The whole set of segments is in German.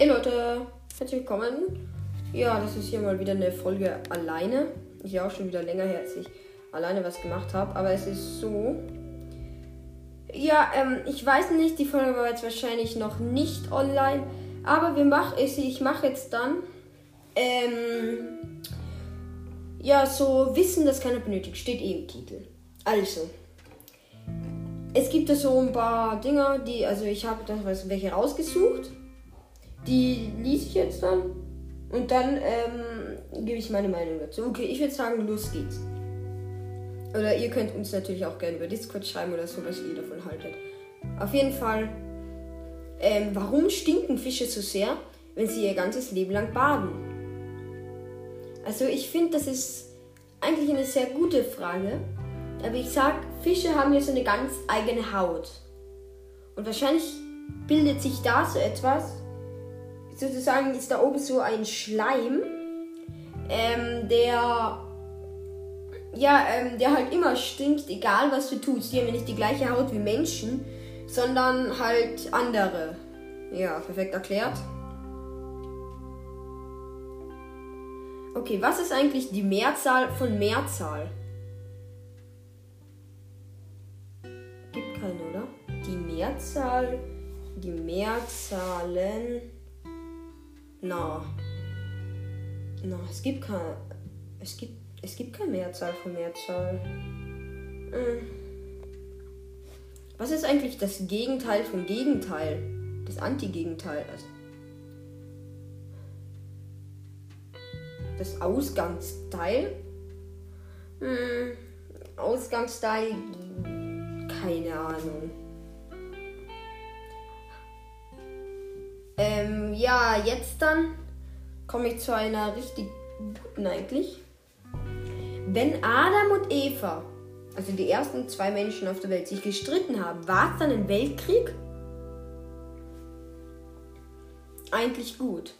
Hey Leute, herzlich willkommen. Ja, das ist hier mal wieder eine Folge alleine. Ich auch schon wieder länger her, als ich alleine was gemacht habe. Aber es ist so. Ja, ähm, ich weiß nicht, die Folge war jetzt wahrscheinlich noch nicht online. Aber wir machen, ich, mache jetzt dann. Ähm, ja, so Wissen, das keiner benötigt, steht eh im Titel. Also, es gibt da so ein paar Dinger, die, also ich habe da welche rausgesucht. Die lese ich jetzt dann. Und dann ähm, gebe ich meine Meinung dazu. Okay, ich würde sagen, los geht's. Oder ihr könnt uns natürlich auch gerne über Discord schreiben oder so, was ihr davon haltet. Auf jeden Fall, ähm, warum stinken Fische so sehr, wenn sie ihr ganzes Leben lang baden? Also ich finde, das ist eigentlich eine sehr gute Frage. Aber ich sag, Fische haben ja so eine ganz eigene Haut. Und wahrscheinlich bildet sich da so etwas. Sozusagen ist da oben so ein Schleim, ähm, der ja, ähm, der halt immer stinkt, egal was du tust. Die haben ja nicht die gleiche Haut wie Menschen, sondern halt andere. Ja, perfekt erklärt. Okay, was ist eigentlich die Mehrzahl von Mehrzahl? Gibt keine, oder? Die Mehrzahl, die Mehrzahlen. Na. Na, es gibt keine. Es gibt es gibt keine Mehrzahl von Mehrzahl. Hm. Was ist eigentlich das Gegenteil vom Gegenteil? Das Antigegenteil. Also das Ausgangsteil? Hm. Ausgangsteil? Keine Ahnung. Ähm, ja, jetzt dann komme ich zu einer richtig guten eigentlich. Wenn Adam und Eva, also die ersten zwei Menschen auf der Welt, sich gestritten haben, war es dann ein Weltkrieg? Eigentlich gut.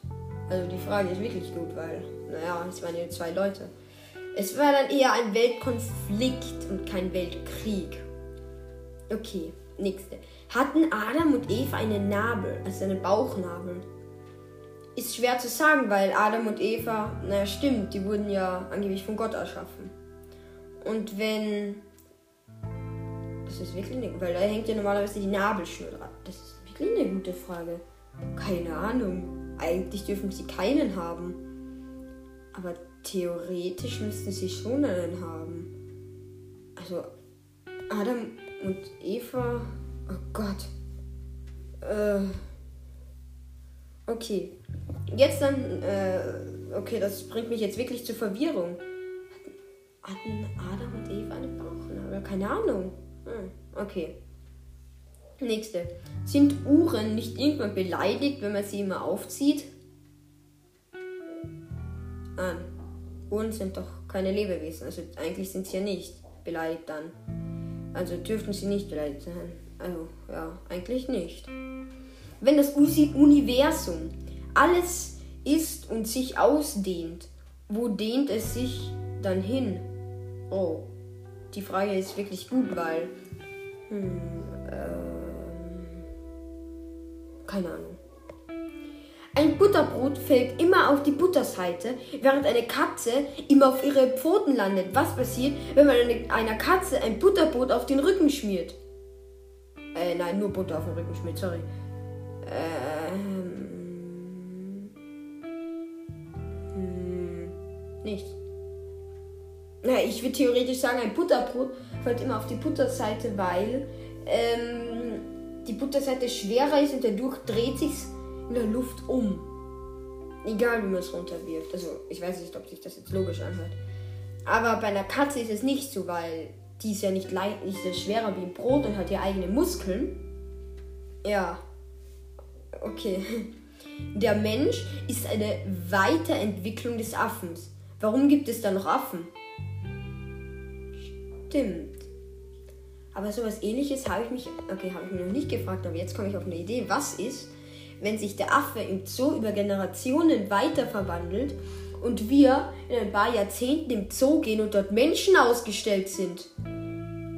Also die Frage ist wirklich gut, weil, naja, es waren ja zwei Leute. Es war dann eher ein Weltkonflikt und kein Weltkrieg. Okay, nächste. Hatten Adam und Eva einen Nabel, also einen Bauchnabel? Ist schwer zu sagen, weil Adam und Eva, naja, stimmt, die wurden ja angeblich von Gott erschaffen. Und wenn. Das ist wirklich eine. Weil da hängt ja normalerweise die Nabelschnur dran. Das ist wirklich eine gute Frage. Keine Ahnung. Eigentlich dürfen sie keinen haben. Aber theoretisch müssten sie schon einen haben. Also, Adam und Eva. Oh Gott. Äh. Okay. Jetzt dann, äh, okay, das bringt mich jetzt wirklich zur Verwirrung. Hatten Adam und Eva eine Bauchnabel? Keine Ahnung. Hm, okay. Nächste. Sind Uhren nicht irgendwann beleidigt, wenn man sie immer aufzieht? Ah, Uhren sind doch keine Lebewesen. Also eigentlich sind sie ja nicht beleidigt dann. Also dürften sie nicht beleidigt sein. Also ja, eigentlich nicht. Wenn das Universum alles ist und sich ausdehnt, wo dehnt es sich dann hin? Oh, die Frage ist wirklich gut, weil. Hm, ähm, keine Ahnung. Ein Butterbrot fällt immer auf die Butterseite, während eine Katze immer auf ihre Pfoten landet. Was passiert, wenn man eine, einer Katze ein Butterbrot auf den Rücken schmiert? Äh, nein, nur Butter auf den Rücken schmiert, sorry. Ähm. Hm, nichts. Na, ich würde theoretisch sagen, ein Butterbrot fällt immer auf die Butterseite, weil ähm, die Butterseite schwerer ist und dadurch dreht sich in der Luft um. Egal, wie man es runterwirft. Also, ich weiß nicht, ob sich das jetzt logisch anhört. Aber bei einer Katze ist es nicht so, weil die ist ja nicht, nicht so schwerer wie ein Brot und hat ja eigene Muskeln. Ja. Okay. Der Mensch ist eine Weiterentwicklung des Affens. Warum gibt es da noch Affen? Stimmt. Aber sowas ähnliches habe ich mich, okay, habe ich mir noch nicht gefragt, aber jetzt komme ich auf eine Idee. Was ist, wenn sich der Affe im Zoo über Generationen weiter verwandelt und wir in ein paar Jahrzehnten im Zoo gehen und dort Menschen ausgestellt sind?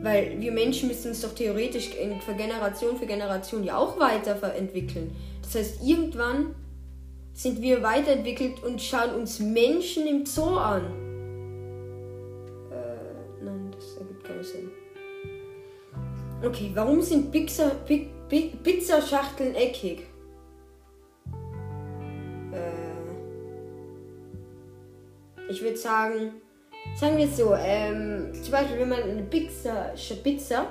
Weil wir Menschen müssen uns doch theoretisch für Generation für Generation ja auch weiterentwickeln. Das heißt, irgendwann sind wir weiterentwickelt und schauen uns Menschen im Zoo an. Äh, nein, das ergibt keinen Sinn. Okay, warum sind Pizza, Pizzaschachteln eckig? Ich würde sagen, sagen wir es so, ähm, zum Beispiel, wenn man eine Pizza, Pizza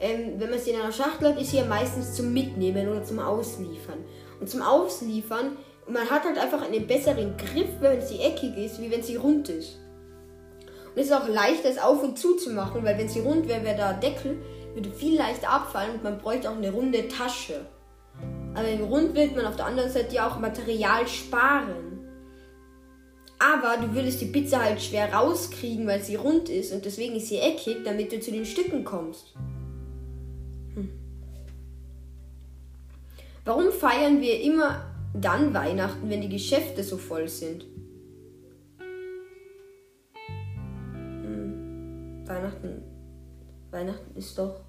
ähm, wenn man sie in einer Schachtel hat, ist sie ja meistens zum Mitnehmen oder zum Ausliefern. Und zum Ausliefern, man hat halt einfach einen besseren Griff, wenn sie eckig ist, wie wenn sie rund ist. Und es ist auch leichter, es auf und zu zu machen, weil wenn sie rund wäre, wäre da Deckel, würde viel leichter abfallen und man bräuchte auch eine runde Tasche. Aber rund wird man auf der anderen Seite ja auch Material sparen. Aber du würdest die Pizza halt schwer rauskriegen, weil sie rund ist und deswegen ist sie eckig, damit du zu den Stücken kommst. Warum feiern wir immer dann Weihnachten, wenn die Geschäfte so voll sind? Hm. Weihnachten. Weihnachten ist doch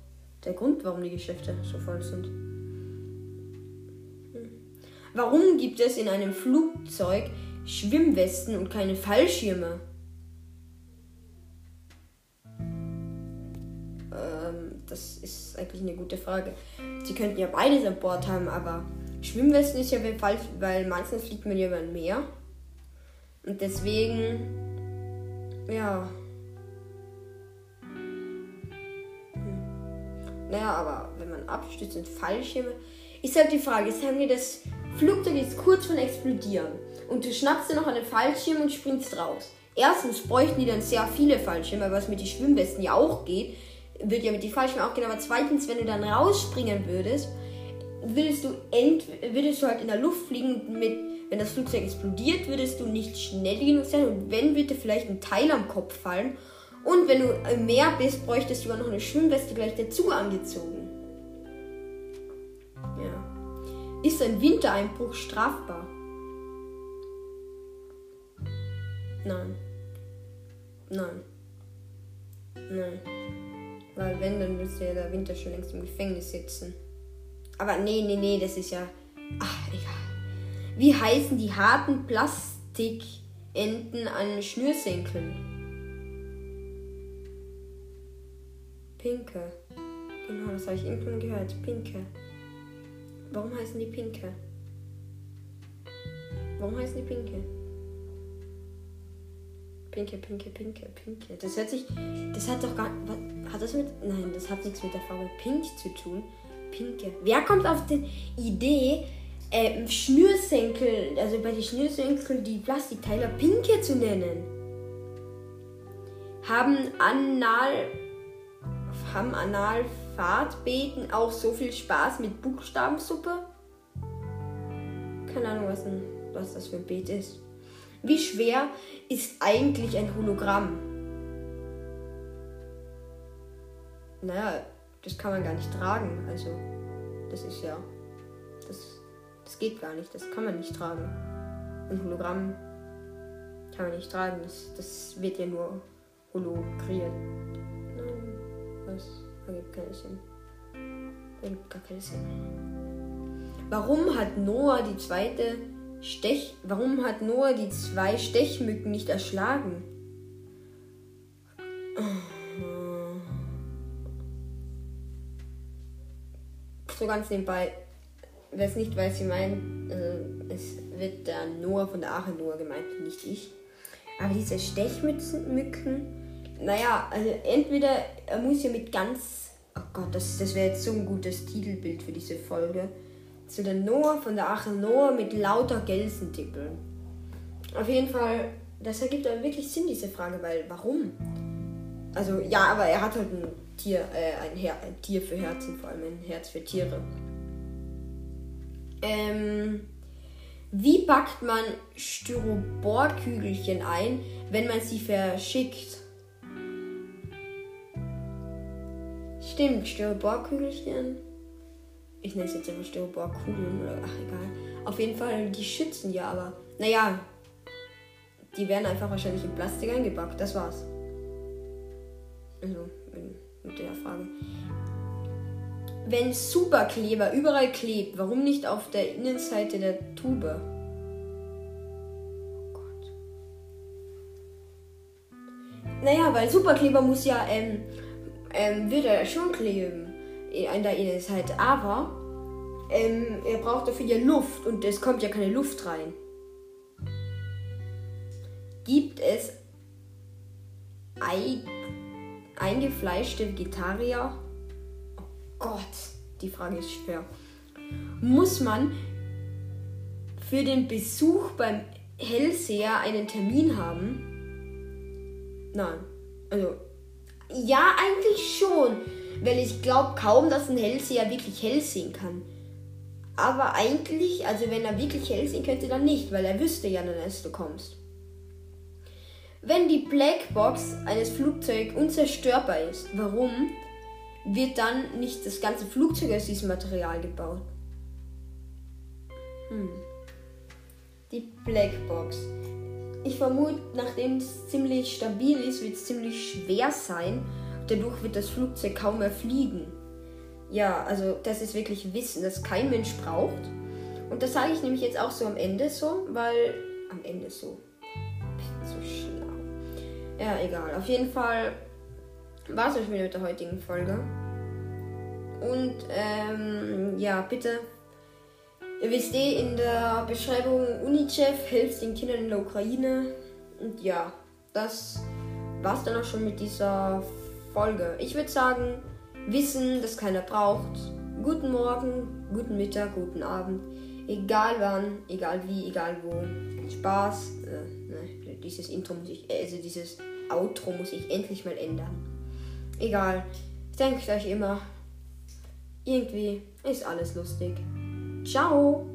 der Grund, warum die Geschäfte so voll sind. Hm. Warum gibt es in einem Flugzeug Schwimmwesten und keine Fallschirme? Das ist eigentlich eine gute Frage. Sie könnten ja beides an Bord haben, aber Schwimmwesten ist ja falsch, weil meistens fliegt man ja über ein Meer. Und deswegen, ja. Hm. Naja, aber wenn man abstürzt und Fallschirme, ist halt die Frage, sagen wir, das Flugzeug ist kurz von explodieren und du schnappst dir noch einen Fallschirm und springst raus. Erstens bräuchten die dann sehr viele Fallschirme, was mit den Schwimmwesten ja auch geht wird ja mit die Fallschirme auch gehen, aber zweitens, wenn du dann rausspringen würdest, würdest du ent würdest du halt in der Luft fliegen mit wenn das Flugzeug explodiert, würdest du nicht schnell genug sein und wenn würde vielleicht ein Teil am Kopf fallen und wenn du im Meer bist, bräuchtest du noch eine Schwimmweste gleich dazu angezogen. Ja. Ist ein Wintereinbruch strafbar? Nein. Nein. Nein. Weil wenn, dann müsste ja der Winter schon längst im Gefängnis sitzen. Aber nee, nee, nee, das ist ja. Ach, egal. Wie heißen die harten Plastikenden an Schnürsenkeln? Pinke. Genau, das habe ich irgendwann gehört. Pinke. Warum heißen die Pinke? Warum heißen die Pinke? Pinke, pinke, pinke, pinke. Das hört sich. Das hat doch gar. Was, hat das mit. Nein, das hat nichts mit der Farbe Pink zu tun. Pinke. Wer kommt auf die Idee, äh, Schnürsenkel, also bei den Schnürsenkel die Plastikteile Pinke zu nennen? Haben Anal. Haben Analphatbeten auch so viel Spaß mit Buchstabensuppe? Keine Ahnung, was, ein, was das für ein Beet ist. Wie schwer ist eigentlich ein Hologramm? Naja, das kann man gar nicht tragen. Also, das ist ja. Das, das geht gar nicht. Das kann man nicht tragen. Ein Hologramm kann man nicht tragen. Das, das wird ja nur hologriert. Das ergibt keinen Sinn. Ergibt gar keinen Sinn. Warum hat Noah die zweite Stech. Warum hat Noah die zwei Stechmücken nicht erschlagen? So ganz nebenbei, wer es nicht weiß, ich meine, äh, es wird der Noah von der Arche Noah gemeint, nicht ich. Aber diese Stechmücken, naja, also entweder er muss ja mit ganz, oh Gott, das, das wäre jetzt so ein gutes Titelbild für diese Folge zu der Noah von der Ache Noah mit lauter Gelsentippeln. Auf jeden Fall, das ergibt aber wirklich Sinn, diese Frage, weil warum? Also ja, aber er hat halt ein Tier, äh, ein, Her ein Tier für Herzen, vor allem ein Herz für Tiere. Ähm, wie packt man Styroporkügelchen ein, wenn man sie verschickt? Stimmt, Styroporkügelchen ich nenne es jetzt einfach Styroporkugeln oder ach egal. Auf jeden Fall, die schützen ja, aber naja, die werden einfach wahrscheinlich in Plastik eingepackt. Das war's. Also, mit der Frage. Wenn Superkleber überall klebt, warum nicht auf der Innenseite der Tube? Oh Gott. Naja, weil Superkleber muss ja, ähm, ähm, wird er schon kleben in der Innenseite. Aber ähm, er braucht dafür ja Luft und es kommt ja keine Luft rein. Gibt es ei eingefleischte Vegetarier? Oh Gott, die Frage ist schwer. Muss man für den Besuch beim Hellseher einen Termin haben? Nein. Also, ja, eigentlich schon. Weil ich glaube kaum, dass ein Hellseher wirklich hell sehen kann. Aber eigentlich, also wenn er wirklich hell sehen könnte, dann nicht, weil er wüsste ja dann, dass du kommst. Wenn die Blackbox eines Flugzeugs unzerstörbar ist, warum wird dann nicht das ganze Flugzeug aus diesem Material gebaut? Hm. Die Blackbox. Ich vermute, nachdem es ziemlich stabil ist, wird es ziemlich schwer sein. Dadurch wird das Flugzeug kaum mehr fliegen. Ja, also das ist wirklich Wissen, das kein Mensch braucht. Und das sage ich nämlich jetzt auch so am Ende so, weil am Ende so. So schlau. Ja, egal. Auf jeden Fall war es wieder mit der heutigen Folge. Und ähm, ja, bitte Ihr wisst eh in der Beschreibung, UNICEF hilft den Kindern in der Ukraine. Und ja, das war's dann auch schon mit dieser Folge. Ich würde sagen, Wissen, das keiner braucht. Guten Morgen, guten Mittag, guten Abend. Egal wann, egal wie, egal wo. Spaß. Äh, ne, dieses Intro muss ich, also dieses Outro muss ich endlich mal ändern. Egal. Denkt euch immer, irgendwie ist alles lustig. Ciao!